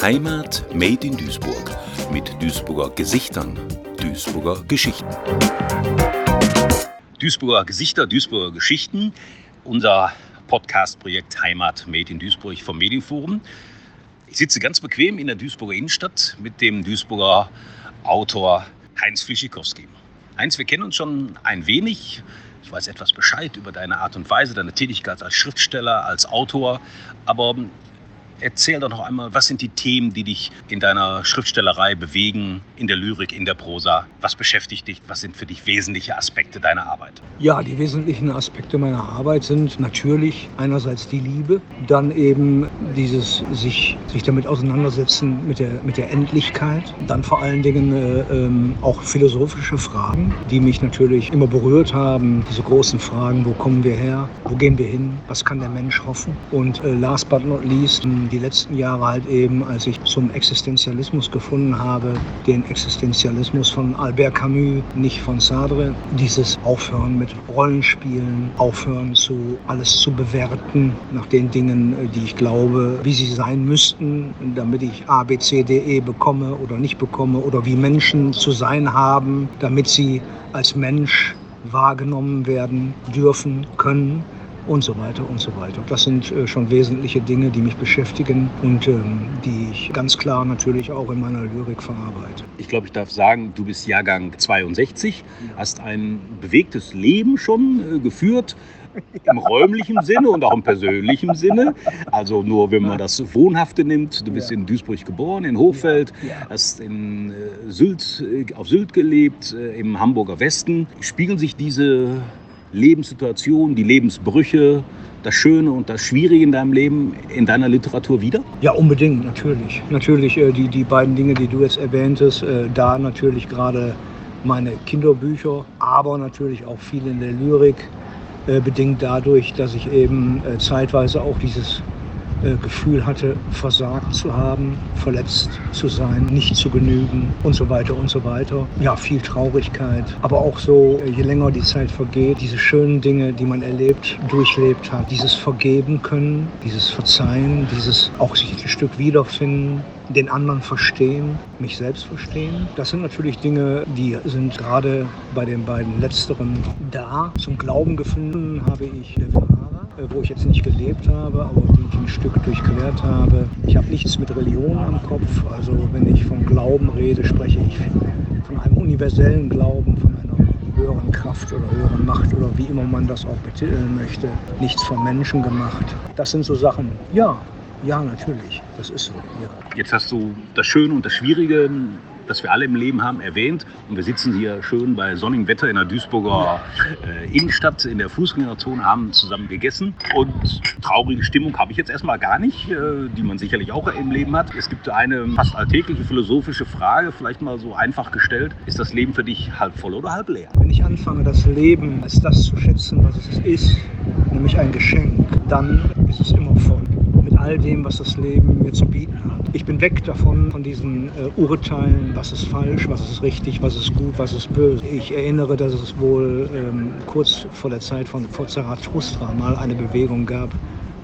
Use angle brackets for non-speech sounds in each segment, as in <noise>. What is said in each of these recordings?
Heimat Made in Duisburg mit Duisburger Gesichtern, Duisburger Geschichten. Duisburger Gesichter, Duisburger Geschichten, unser Podcast-Projekt Heimat Made in Duisburg vom Medienforum. Ich sitze ganz bequem in der Duisburger Innenstadt mit dem Duisburger Autor Heinz Fischikowski. Heinz, wir kennen uns schon ein wenig. Ich weiß etwas Bescheid über deine Art und Weise, deine Tätigkeit als Schriftsteller, als Autor. Aber Erzähl doch noch einmal, was sind die Themen, die dich in deiner Schriftstellerei bewegen, in der Lyrik, in der Prosa? Was beschäftigt dich? Was sind für dich wesentliche Aspekte deiner Arbeit? Ja, die wesentlichen Aspekte meiner Arbeit sind natürlich einerseits die Liebe, dann eben dieses sich, sich damit auseinandersetzen mit der, mit der Endlichkeit, dann vor allen Dingen äh, ähm, auch philosophische Fragen, die mich natürlich immer berührt haben. Diese großen Fragen, wo kommen wir her, wo gehen wir hin, was kann der Mensch hoffen? Und äh, last but not least, die letzten Jahre halt eben, als ich zum Existenzialismus gefunden habe, den Existenzialismus von Albert Camus, nicht von Sartre, dieses Aufhören mit Rollenspielen, aufhören zu alles zu bewerten nach den Dingen, die ich glaube, wie sie sein müssten, damit ich A, B, C, D, E bekomme oder nicht bekomme oder wie Menschen zu sein haben, damit sie als Mensch wahrgenommen werden dürfen können und so weiter und so weiter. Das sind äh, schon wesentliche Dinge, die mich beschäftigen und ähm, die ich ganz klar natürlich auch in meiner Lyrik verarbeite. Ich glaube, ich darf sagen, du bist Jahrgang 62, hast ein bewegtes Leben schon äh, geführt, im <laughs> räumlichen Sinne und auch im persönlichen Sinne. Also nur wenn man das Wohnhafte nimmt. Du bist in Duisburg geboren, in Hochfeld, hast in äh, Sylt, auf Sylt gelebt, im Hamburger Westen. Spiegeln sich diese Lebenssituation, die Lebensbrüche, das Schöne und das Schwierige in deinem Leben in deiner Literatur wieder? Ja, unbedingt, natürlich. Natürlich äh, die, die beiden Dinge, die du jetzt erwähntest, äh, da natürlich gerade meine Kinderbücher, aber natürlich auch viel in der Lyrik, äh, bedingt dadurch, dass ich eben äh, zeitweise auch dieses äh, Gefühl hatte, versagt zu haben, verletzt zu sein, nicht zu genügen und so weiter und so weiter. Ja, viel Traurigkeit, aber auch so, äh, je länger die Zeit vergeht, diese schönen Dinge, die man erlebt, durchlebt hat, dieses Vergeben können, dieses Verzeihen, dieses auch sich ein Stück wiederfinden, den anderen verstehen, mich selbst verstehen. Das sind natürlich Dinge, die sind gerade bei den beiden letzteren da. Zum Glauben gefunden habe ich äh, wo ich jetzt nicht gelebt habe, aber die ich ein Stück durchquert habe. Ich habe nichts mit Religion am Kopf. Also wenn ich von Glauben rede, spreche ich von einem universellen Glauben, von einer höheren Kraft oder höheren Macht oder wie immer man das auch betiteln möchte. Nichts vom Menschen gemacht. Das sind so Sachen, ja, ja, natürlich, das ist so. Ja. Jetzt hast du das Schöne und das Schwierige das wir alle im Leben haben, erwähnt. Und wir sitzen hier schön bei sonnigem Wetter in der Duisburger äh, Innenstadt in der Fußgängerzone, haben zusammen gegessen. Und traurige Stimmung habe ich jetzt erstmal gar nicht, äh, die man sicherlich auch im Leben hat. Es gibt eine fast alltägliche philosophische Frage, vielleicht mal so einfach gestellt. Ist das Leben für dich halb voll oder halb leer? Wenn ich anfange, das Leben als das zu schätzen, was es ist, nämlich ein Geschenk, dann ist es immer voll all dem, was das Leben mir zu bieten hat. Ich bin weg davon, von diesen äh, Urteilen, was ist falsch, was ist richtig, was ist gut, was ist böse. Ich erinnere, dass es wohl ähm, kurz vor der Zeit von Zarathustra mal eine Bewegung gab,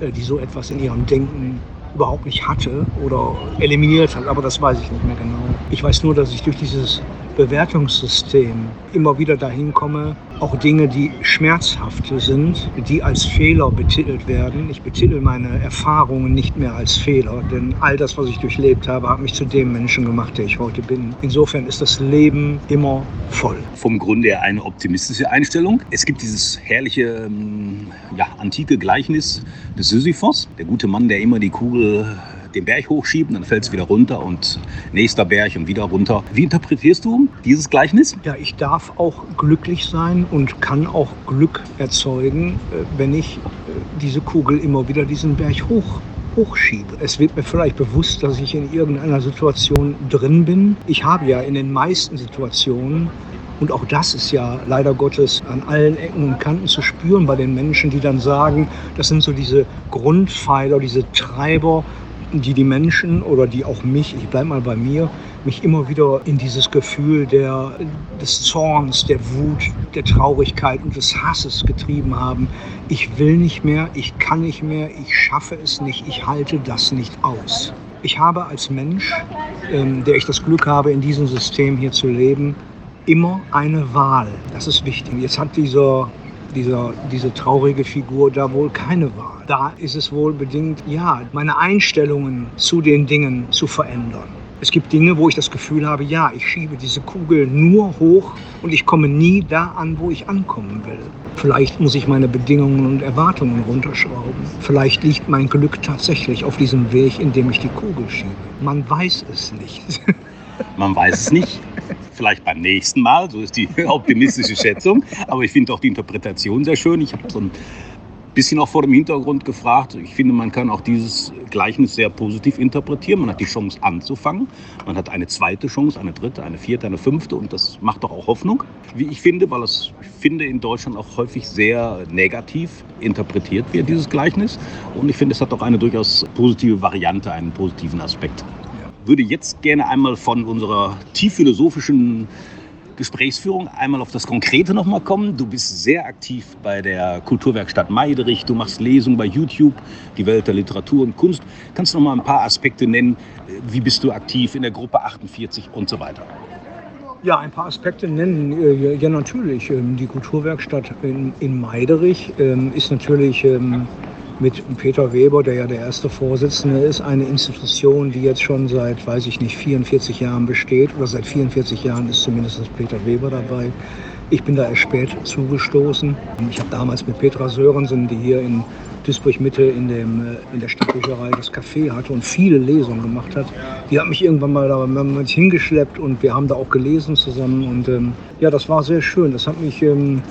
äh, die so etwas in ihrem Denken überhaupt nicht hatte oder eliminiert hat, aber das weiß ich nicht mehr genau. Ich weiß nur, dass ich durch dieses Bewertungssystem immer wieder dahin komme, auch Dinge, die schmerzhaft sind, die als Fehler betitelt werden. Ich betitel meine Erfahrungen nicht mehr als Fehler, denn all das, was ich durchlebt habe, hat mich zu dem Menschen gemacht, der ich heute bin. Insofern ist das Leben immer voll. Vom Grunde her eine optimistische Einstellung. Es gibt dieses herrliche, ähm, ja, antike Gleichnis des Sisyphos, der gute Mann, der immer die Kugel den Berg hochschieben, dann fällt es wieder runter und nächster Berg und wieder runter. Wie interpretierst du dieses Gleichnis? Ja, ich darf auch glücklich sein und kann auch Glück erzeugen, äh, wenn ich äh, diese Kugel immer wieder diesen Berg hoch hochschiebe. Es wird mir vielleicht bewusst, dass ich in irgendeiner Situation drin bin. Ich habe ja in den meisten Situationen und auch das ist ja leider Gottes an allen Ecken und Kanten zu spüren bei den Menschen, die dann sagen, das sind so diese Grundpfeiler, diese Treiber die die Menschen oder die auch mich, ich bleibe mal bei mir, mich immer wieder in dieses Gefühl der, des Zorns, der Wut, der Traurigkeit und des Hasses getrieben haben. Ich will nicht mehr, ich kann nicht mehr, ich schaffe es nicht, ich halte das nicht aus. Ich habe als Mensch, ähm, der ich das Glück habe, in diesem System hier zu leben, immer eine Wahl. Das ist wichtig. Jetzt hat dieser, dieser, diese traurige Figur da wohl keine Wahl. Da ist es wohl bedingt, ja, meine Einstellungen zu den Dingen zu verändern. Es gibt Dinge, wo ich das Gefühl habe, ja, ich schiebe diese Kugel nur hoch und ich komme nie da an, wo ich ankommen will. Vielleicht muss ich meine Bedingungen und Erwartungen runterschrauben. Vielleicht liegt mein Glück tatsächlich auf diesem Weg, in dem ich die Kugel schiebe. Man weiß es nicht. <laughs> Man weiß es nicht. Vielleicht beim nächsten Mal, so ist die <laughs> optimistische Schätzung. Aber ich finde auch die Interpretation sehr schön. Ich habe so ein bisschen auch vor dem Hintergrund gefragt. Ich finde, man kann auch dieses Gleichnis sehr positiv interpretieren. Man hat die Chance anzufangen. Man hat eine zweite Chance, eine dritte, eine vierte, eine fünfte. Und das macht doch auch Hoffnung, wie ich finde, weil es, ich finde, in Deutschland auch häufig sehr negativ interpretiert wird, dieses Gleichnis. Und ich finde, es hat auch eine durchaus positive Variante, einen positiven Aspekt. Würde jetzt gerne einmal von unserer tief philosophischen Gesprächsführung einmal auf das Konkrete nochmal kommen. Du bist sehr aktiv bei der Kulturwerkstatt Meiderich. Du machst Lesungen bei YouTube, die Welt der Literatur und Kunst. Kannst du noch mal ein paar Aspekte nennen? Wie bist du aktiv in der Gruppe 48 und so weiter? Ja, ein paar Aspekte nennen. Äh, ja, natürlich. Ähm, die Kulturwerkstatt in, in Meiderich ähm, ist natürlich ähm, mit Peter Weber, der ja der erste Vorsitzende ist, eine Institution, die jetzt schon seit, weiß ich nicht, 44 Jahren besteht oder seit 44 Jahren ist zumindest Peter Weber dabei. Ich bin da erst spät zugestoßen. Ich habe damals mit Petra Sörensen, die hier in Duisburg Mitte in, äh, in der Stadtbücherei das Café hatte und viele Lesungen gemacht hat. Die hat mich irgendwann mal da hingeschleppt und wir haben da auch gelesen zusammen. Und ähm, ja, das war sehr schön. Das hat mich ähm,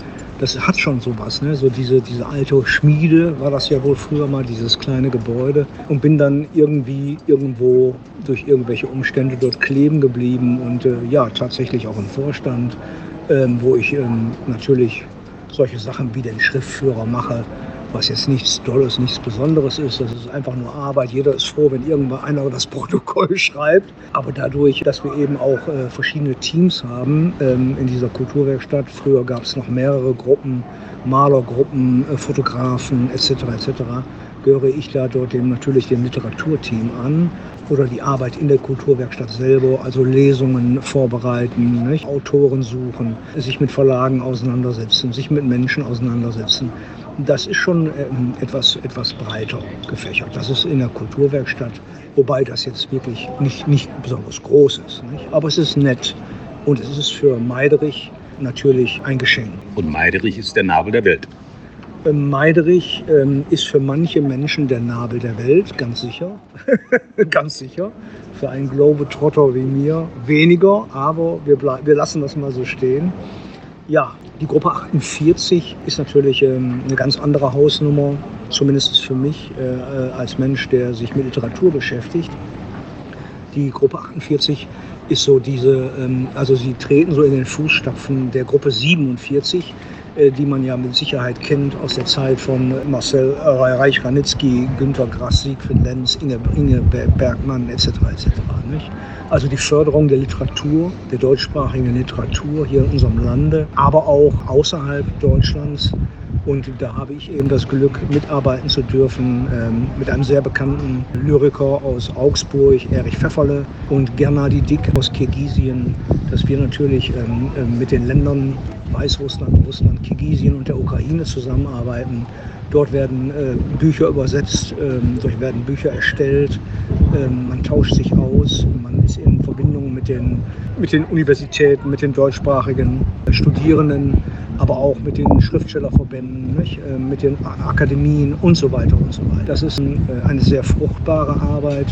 das hat schon sowas, ne? so diese, diese alte Schmiede war das ja wohl früher mal, dieses kleine Gebäude und bin dann irgendwie irgendwo durch irgendwelche Umstände dort kleben geblieben und äh, ja, tatsächlich auch im Vorstand, ähm, wo ich ähm, natürlich solche Sachen wie den Schriftführer mache, was jetzt nichts Tolles, nichts Besonderes ist. Das ist einfach nur Arbeit. Jeder ist froh, wenn irgendwann einer das <laughs> Protokoll schreibt. Aber dadurch, dass wir eben auch äh, verschiedene Teams haben ähm, in dieser Kulturwerkstatt, früher gab es noch mehrere Gruppen, Malergruppen, äh, Fotografen etc. etc., gehöre ich da dort dem, natürlich dem Literaturteam an oder die Arbeit in der Kulturwerkstatt selber, also Lesungen vorbereiten, nicht? Autoren suchen, sich mit Verlagen auseinandersetzen, sich mit Menschen auseinandersetzen das ist schon ähm, etwas, etwas breiter gefächert. Das ist in der Kulturwerkstatt, wobei das jetzt wirklich nicht, nicht besonders groß ist. Nicht? Aber es ist nett und es ist für Meiderich natürlich ein Geschenk. Und Meiderich ist der Nabel der Welt. Ähm, Meiderich ähm, ist für manche Menschen der Nabel der Welt, ganz sicher. <laughs> ganz sicher. Für einen Globetrotter wie mir weniger, aber wir, wir lassen das mal so stehen. Ja, die Gruppe 48 ist natürlich ähm, eine ganz andere Hausnummer, zumindest für mich äh, als Mensch, der sich mit Literatur beschäftigt. Die Gruppe 48 ist so diese, ähm, also sie treten so in den Fußstapfen der Gruppe 47, äh, die man ja mit Sicherheit kennt aus der Zeit von Marcel Reich-Ranitzky, Günter Grass, Siegfried Lenz, Inge, Inge Bergmann etc. etc. Nicht? Also die Förderung der Literatur, der deutschsprachigen Literatur hier in unserem Lande, aber auch außerhalb Deutschlands. Und da habe ich eben das Glück, mitarbeiten zu dürfen ähm, mit einem sehr bekannten Lyriker aus Augsburg, Erich Pfefferle, und Gernadi Dick aus Kirgisien, dass wir natürlich ähm, äh, mit den Ländern Weißrussland, Russland, Kirgisien und der Ukraine zusammenarbeiten. Dort werden äh, Bücher übersetzt, ähm, dort werden Bücher erstellt, ähm, man tauscht sich aus, man ist in Verbindung mit den, mit den Universitäten, mit den deutschsprachigen Studierenden, aber auch mit den Schriftstellerverbänden? Äh, mit den Akademien und so weiter und so weiter. Das ist ein, äh, eine sehr fruchtbare Arbeit.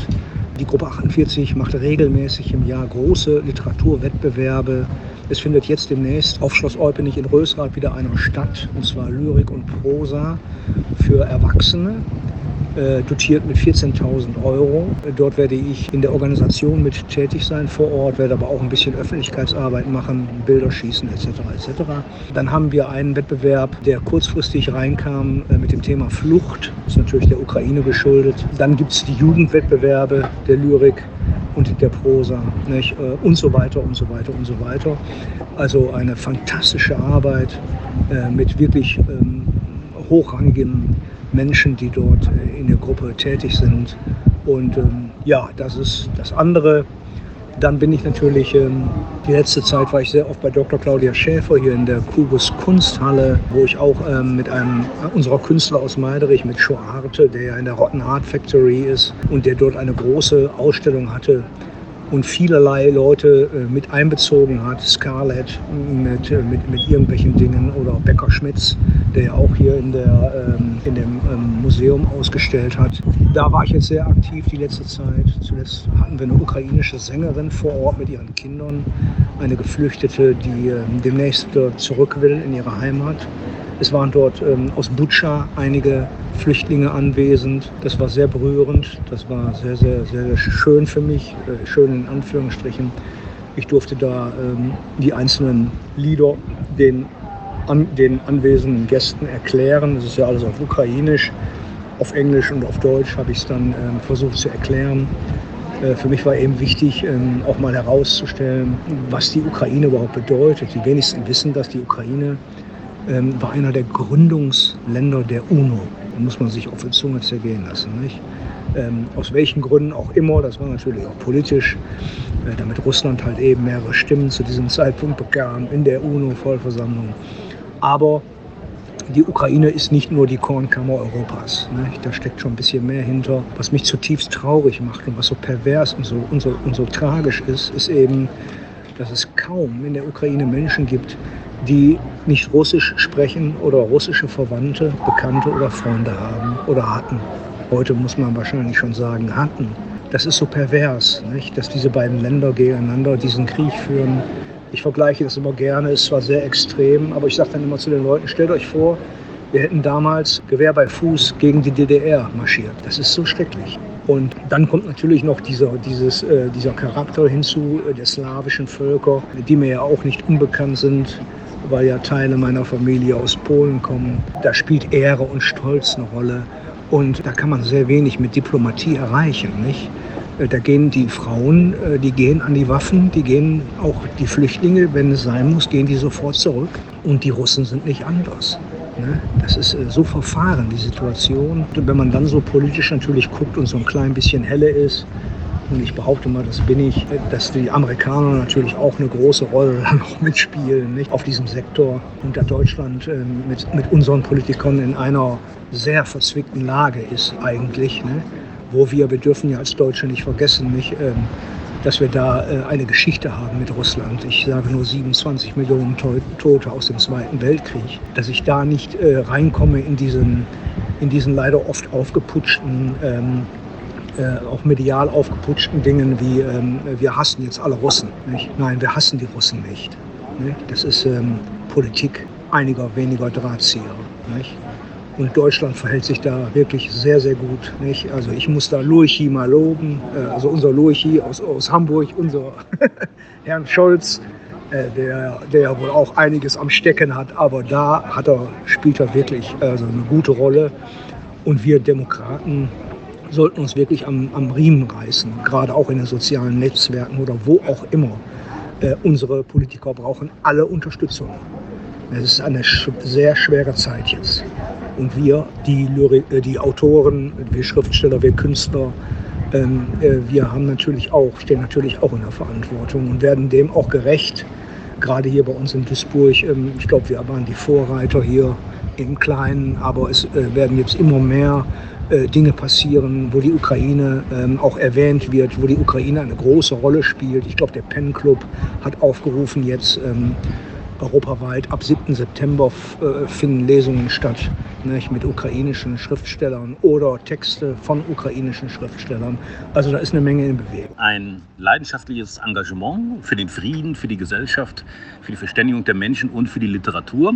Die Gruppe 48 macht regelmäßig im Jahr große Literaturwettbewerbe. Es findet jetzt demnächst auf Schloss Eupenich in Rösrath wieder einer statt, und zwar Lyrik und Prosa für Erwachsene. äh, dotiert mit 14.000 Euro. Dort werde ich in der Organisation mit tätig sein vor Ort, werde aber auch ein bisschen Öffentlichkeitsarbeit machen, Bilder schießen etc. etc. Dann haben wir einen Wettbewerb, der kurzfristig reinkam äh, mit dem Thema Flucht. Das ist natürlich der Ukraine geschuldet. Dann gibt es die Jugendwettbewerbe der Lyrik und der Prosa nicht? Äh, und so weiter und so weiter und so weiter. Also eine fantastische Arbeit mit wirklich ähm, hochrangigen Menschen, die dort äh, in der Gruppe tätig sind. Und ähm, ja, das ist das andere. Dann bin ich natürlich, ähm, die letzte Zeit war ich sehr oft bei Dr. Claudia Schäfer hier in der Kubus Kunsthalle, wo ich auch ähm, mit einem unserer Künstler aus Meiderich, mit Schoarte, der ja in der Rotten Art Factory ist und der dort eine große Ausstellung hatte, und vielerlei Leute äh, mit einbezogen hat. Scarlett mit, äh, mit, mit irgendwelchen Dingen oder Becker Schmitz, der ja auch hier in, der, ähm, in dem ähm, Museum ausgestellt hat. Da war ich jetzt sehr aktiv die letzte Zeit. Zuletzt hatten wir eine ukrainische Sängerin vor Ort mit ihren Kindern, eine Geflüchtete, die ähm, demnächst zurück will in ihre Heimat. Es waren dort ähm, aus Butscha einige Flüchtlinge anwesend. Das war sehr berührend. Das war sehr, sehr, sehr schön für mich. Äh, schön in Anführungsstrichen. Ich durfte da ähm, die einzelnen Lieder den, an, den anwesenden Gästen erklären. Das ist ja alles auf Ukrainisch. Auf Englisch und auf Deutsch habe ich es dann ähm, versucht zu erklären. Äh, für mich war eben wichtig, ähm, auch mal herauszustellen, was die Ukraine überhaupt bedeutet. Die wenigsten wissen, dass die Ukraine ähm, war einer der Gründungsländer der UNO. Da muss man sich auf die Zunge zergehen lassen. Nicht? Ähm, aus welchen Gründen auch immer, das war natürlich auch politisch, äh, damit Russland halt eben mehrere Stimmen zu diesem Zeitpunkt bekam in der UNO-Vollversammlung. Aber die Ukraine ist nicht nur die Kornkammer Europas. Ne? Da steckt schon ein bisschen mehr hinter. Was mich zutiefst traurig macht und was so pervers und so, und so, und so tragisch ist, ist eben, dass es kaum in der Ukraine Menschen gibt, die nicht Russisch sprechen oder russische Verwandte, Bekannte oder Freunde haben oder hatten. Heute muss man wahrscheinlich schon sagen, hatten. Das ist so pervers, nicht? dass diese beiden Länder gegeneinander diesen Krieg führen. Ich vergleiche das immer gerne, es ist zwar sehr extrem, aber ich sage dann immer zu den Leuten, stellt euch vor, wir hätten damals Gewehr bei Fuß gegen die DDR marschiert. Das ist so schrecklich. Und dann kommt natürlich noch dieser, dieses, äh, dieser Charakter hinzu äh, der slawischen Völker, die mir ja auch nicht unbekannt sind weil ja Teile meiner Familie aus Polen kommen. Da spielt Ehre und Stolz eine Rolle. Und da kann man sehr wenig mit Diplomatie erreichen. Nicht? Äh, da gehen die Frauen, äh, die gehen an die Waffen, die gehen auch die Flüchtlinge, wenn es sein muss, gehen die sofort zurück. Und die Russen sind nicht anders. Ne? Das ist äh, so verfahren, die Situation. Und wenn man dann so politisch natürlich guckt und so ein klein bisschen helle ist, und ich behaupte mal, das bin ich, dass die Amerikaner natürlich auch eine große Rolle <laughs> noch mitspielen nicht? auf diesem Sektor und da Deutschland äh, mit, mit unseren Politikern in einer sehr verzwickten Lage ist eigentlich, ne? wo wir, wir dürfen ja als Deutsche nicht vergessen, nicht, ähm, dass wir da äh, eine Geschichte haben mit Russland. Ich sage nur 27 Millionen Tote aus dem Zweiten Weltkrieg. Dass ich da nicht äh, reinkomme in diesen, in diesen leider oft aufgeputschten ähm, äh, auch medial aufgeputschten Dingen wie ähm, wir hassen jetzt alle Russen. Nicht? Nein, wir hassen die Russen nicht. nicht? Das ist ähm, Politik einiger weniger Drahtzieher. Nicht? Und Deutschland verhält sich da wirklich sehr, sehr gut. Nicht? Also ich muss da Lurchi mal loben, äh, also unser Lurchi aus, aus Hamburg, unser <laughs> Herrn Scholz, äh, der, der ja wohl auch einiges am Stecken hat, aber da hat er, spielt er wirklich also eine gute Rolle. Und wir Demokraten sollten uns wirklich am, am Riemen reißen, gerade auch in den sozialen Netzwerken oder wo auch immer. Äh, unsere Politiker brauchen alle Unterstützung. Es ist eine sch sehr schwere Zeit jetzt. Und wir, die, Lyri äh, die Autoren, wir Schriftsteller, wir Künstler, ähm, äh, wir haben natürlich auch, stehen natürlich auch in der Verantwortung und werden dem auch gerecht. Gerade hier bei uns in Duisburg, ähm, ich glaube, wir waren die Vorreiter hier im Kleinen, aber es äh, werden jetzt immer mehr äh, Dinge passieren, wo die Ukraine ähm, auch erwähnt wird, wo die Ukraine eine große Rolle spielt. Ich glaube, der Pen Club hat aufgerufen, jetzt ähm, europaweit ab 7. September äh, finden Lesungen statt nicht, mit ukrainischen Schriftstellern oder Texte von ukrainischen Schriftstellern. Also da ist eine Menge in Bewegung. Ein leidenschaftliches Engagement für den Frieden, für die Gesellschaft, für die Verständigung der Menschen und für die Literatur.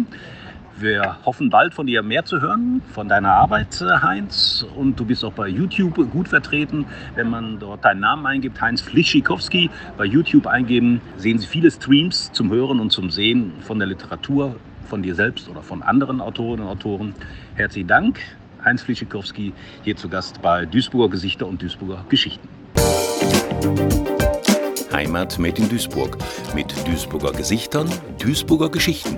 Wir hoffen bald von dir mehr zu hören, von deiner Arbeit, äh, Heinz. Und du bist auch bei YouTube gut vertreten. Wenn man dort deinen Namen eingibt, Heinz Flischikowski, bei YouTube eingeben, sehen Sie viele Streams zum Hören und zum Sehen von der Literatur, von dir selbst oder von anderen Autorinnen und Autoren. Herzlichen Dank. Heinz Flischikowski hier zu Gast bei Duisburger Gesichter und Duisburger Geschichten. Heimat made in Duisburg mit Duisburger Gesichtern, Duisburger Geschichten.